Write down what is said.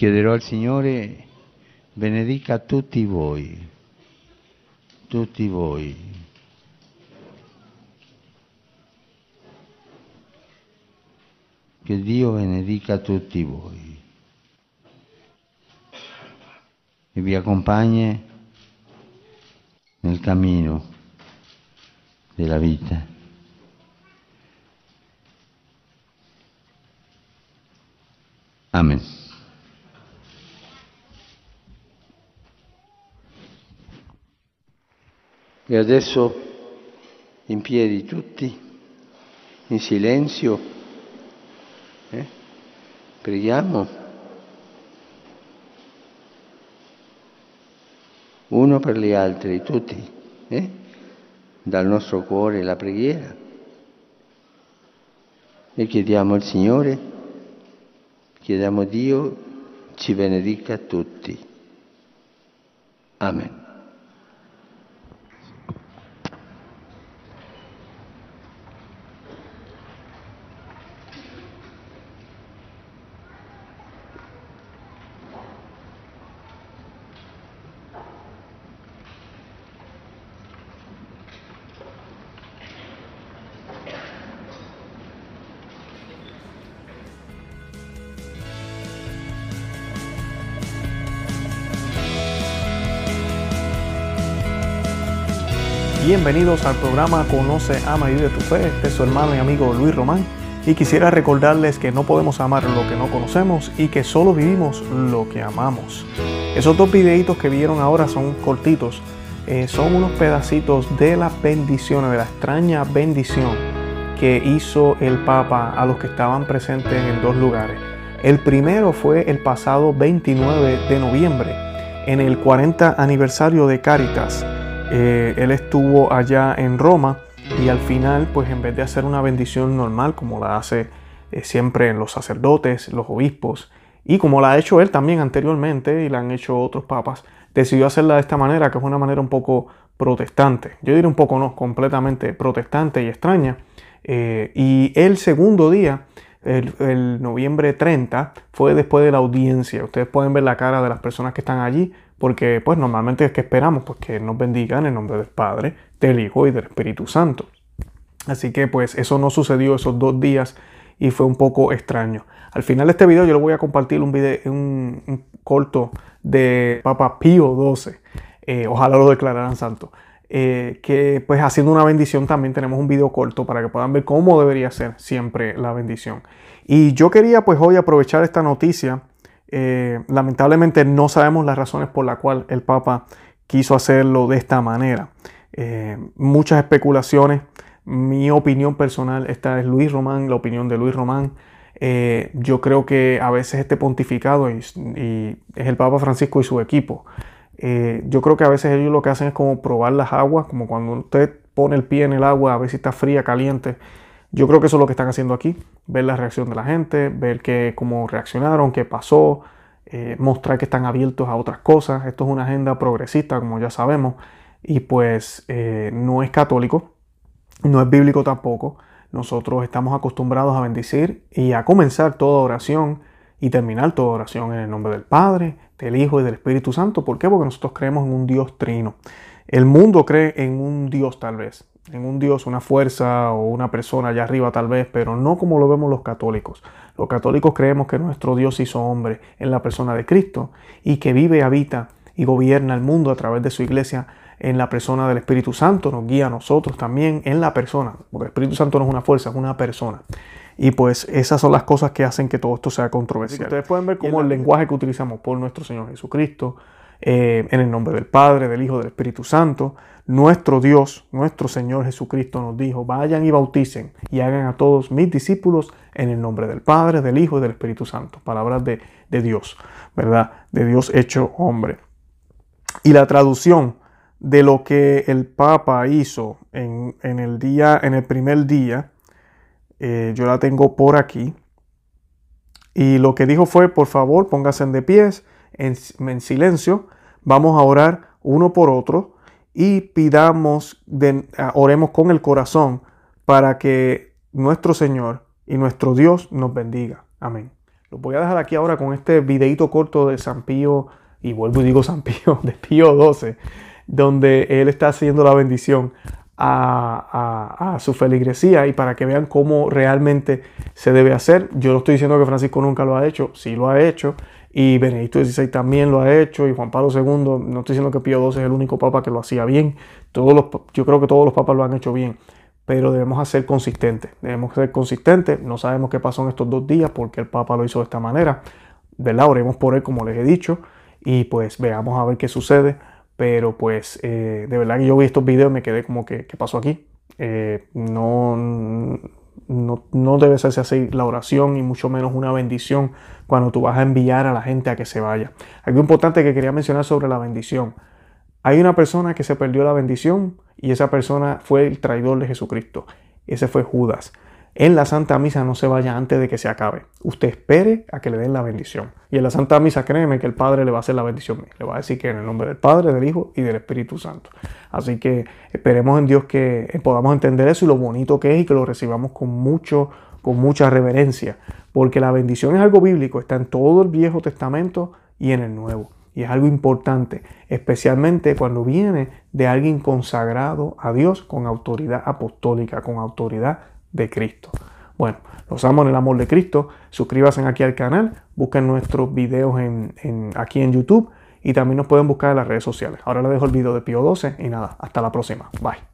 chiederò al Signore benedica tutti voi, tutti voi. Che Dio benedica tutti voi e vi accompagni nel cammino della vita. Amen. E adesso in piedi tutti, in silenzio, eh? preghiamo. Uno per gli altri, tutti, eh? dal nostro cuore la preghiera e chiediamo al Signore, chiediamo a Dio, ci benedica tutti. Amen. Bienvenidos al programa Conoce, Ama y Vive tu Fe. Este es su hermano y amigo Luis Román. Y quisiera recordarles que no podemos amar lo que no conocemos y que solo vivimos lo que amamos. Esos dos videitos que vieron ahora son cortitos. Eh, son unos pedacitos de las bendiciones, de la extraña bendición que hizo el Papa a los que estaban presentes en dos lugares. El primero fue el pasado 29 de noviembre, en el 40 aniversario de Caritas eh, él estuvo allá en Roma y al final, pues en vez de hacer una bendición normal como la hace eh, siempre los sacerdotes, los obispos, y como la ha hecho él también anteriormente y la han hecho otros papas, decidió hacerla de esta manera, que es una manera un poco protestante. Yo diría un poco no, completamente protestante y extraña. Eh, y el segundo día, el, noviembre 30, fue después de la audiencia. Ustedes pueden ver la cara de las personas que están allí, porque pues normalmente es que esperamos pues, que nos bendigan en nombre del Padre, del Hijo y del Espíritu Santo. Así que pues eso no sucedió esos dos días y fue un poco extraño. Al final de este video yo les voy a compartir un, video, un, corto de Papa Pío XII, eh, ojalá lo declararan santo, eh, que pues haciendo una bendición también tenemos un video corto para que puedan ver cómo debería ser siempre la bendición. Y yo quería pues hoy aprovechar esta noticia eh, lamentablemente no sabemos las razones por las cuales el Papa quiso hacerlo de esta manera. Eh, muchas especulaciones. Mi opinión personal, esta es Luis Román, la opinión de Luis Román. Eh, yo creo que a veces este pontificado y, es el Papa Francisco y su equipo. yo creo que a veces ellos lo que hacen es como probar las aguas, como cuando usted pone el pie en el agua a ver si está fría, caliente. Yo creo que eso es lo que están haciendo aquí, ver la reacción de la gente, ver que, cómo reaccionaron, qué pasó, eh, mostrar que están abiertos a otras cosas. Esto es una agenda progresista, como ya sabemos, y pues eh, no es católico, no es bíblico tampoco. Nosotros estamos acostumbrados a bendecir y a comenzar toda oración y terminar toda oración en el nombre del Padre, del Hijo y del Espíritu Santo. ¿Por qué? Porque nosotros creemos en un Dios trino. El mundo cree en un Dios tal vez, en un Dios, una fuerza o una persona allá arriba tal vez, pero no como lo vemos los católicos. Los católicos creemos que nuestro Dios hizo hombre en la persona de Cristo y que vive, habita y gobierna el mundo a través de su iglesia en la persona del Espíritu Santo, nos guía a nosotros también en la persona, porque el Espíritu Santo no es una fuerza, es una persona. Y pues esas son las cosas que hacen que todo esto sea controversial. Ustedes pueden ver cómo el lenguaje que utilizamos por nuestro Señor Jesucristo, eh, en el nombre del Padre, del Hijo, del Espíritu Santo. Nuestro Dios, nuestro Señor Jesucristo nos dijo, vayan y bauticen y hagan a todos mis discípulos en el nombre del Padre, del Hijo y del Espíritu Santo. Palabras de, Dios, ¿verdad? De Dios hecho hombre. Y la traducción de lo que el Papa hizo en, el día, en el primer día, eh, yo la tengo por aquí. Y lo que dijo fue, por favor, pónganse de pies en, silencio, vamos a orar uno por otro y pidamos, oremos con el corazón para que nuestro Señor y nuestro Dios nos bendiga. Amén. Los voy a dejar aquí ahora con este videito corto de San Pío, y vuelvo y digo San Pío, de Pío 12, donde él está haciendo la bendición a, su feligresía y para que vean cómo realmente se debe hacer. Yo no estoy diciendo que Francisco nunca lo ha hecho, sí lo ha hecho, y Benedicto XVI también lo ha hecho, y Juan Pablo II, no estoy diciendo que Pío XII es el único papa que lo hacía bien, todos los, yo creo que todos los papas lo han hecho bien, pero debemos ser consistentes, debemos ser consistentes, no sabemos qué pasó en estos dos días porque el papa lo hizo de esta manera, ¿verdad? Oremos por él como les he dicho, y pues veamos a ver qué sucede, pero pues eh, de verdad que yo vi estos videos y me quedé como que, ¿qué pasó aquí? Eh, no, no, debe hacerse así la oración y mucho menos una bendición cuando tú vas a enviar a la gente a que se vaya. Algo importante que quería mencionar sobre la bendición. Hay una persona que se perdió la bendición y esa persona fue el traidor de Jesucristo. Ese fue Judas en la Santa Misa no se vaya antes de que se acabe. Usted espere a que le den la bendición. Y en la Santa Misa créeme que el Padre le va a hacer la bendición. Le va a decir que en el nombre del Padre, del Hijo y del Espíritu Santo. Así que esperemos en Dios que podamos entender eso y lo bonito que es y que lo recibamos con mucho con mucha reverencia, porque la bendición es algo bíblico, está en todo el Viejo Testamento y en el Nuevo. Y es algo importante, especialmente cuando viene de alguien consagrado a Dios con autoridad apostólica, con autoridad de Cristo. Bueno, los amo en el amor de Cristo. Suscríbanse aquí al canal, busquen nuestros videos en, aquí en YouTube y también nos pueden buscar en las redes sociales. Ahora les dejo el video de Pío 12 y nada, hasta la próxima. Bye.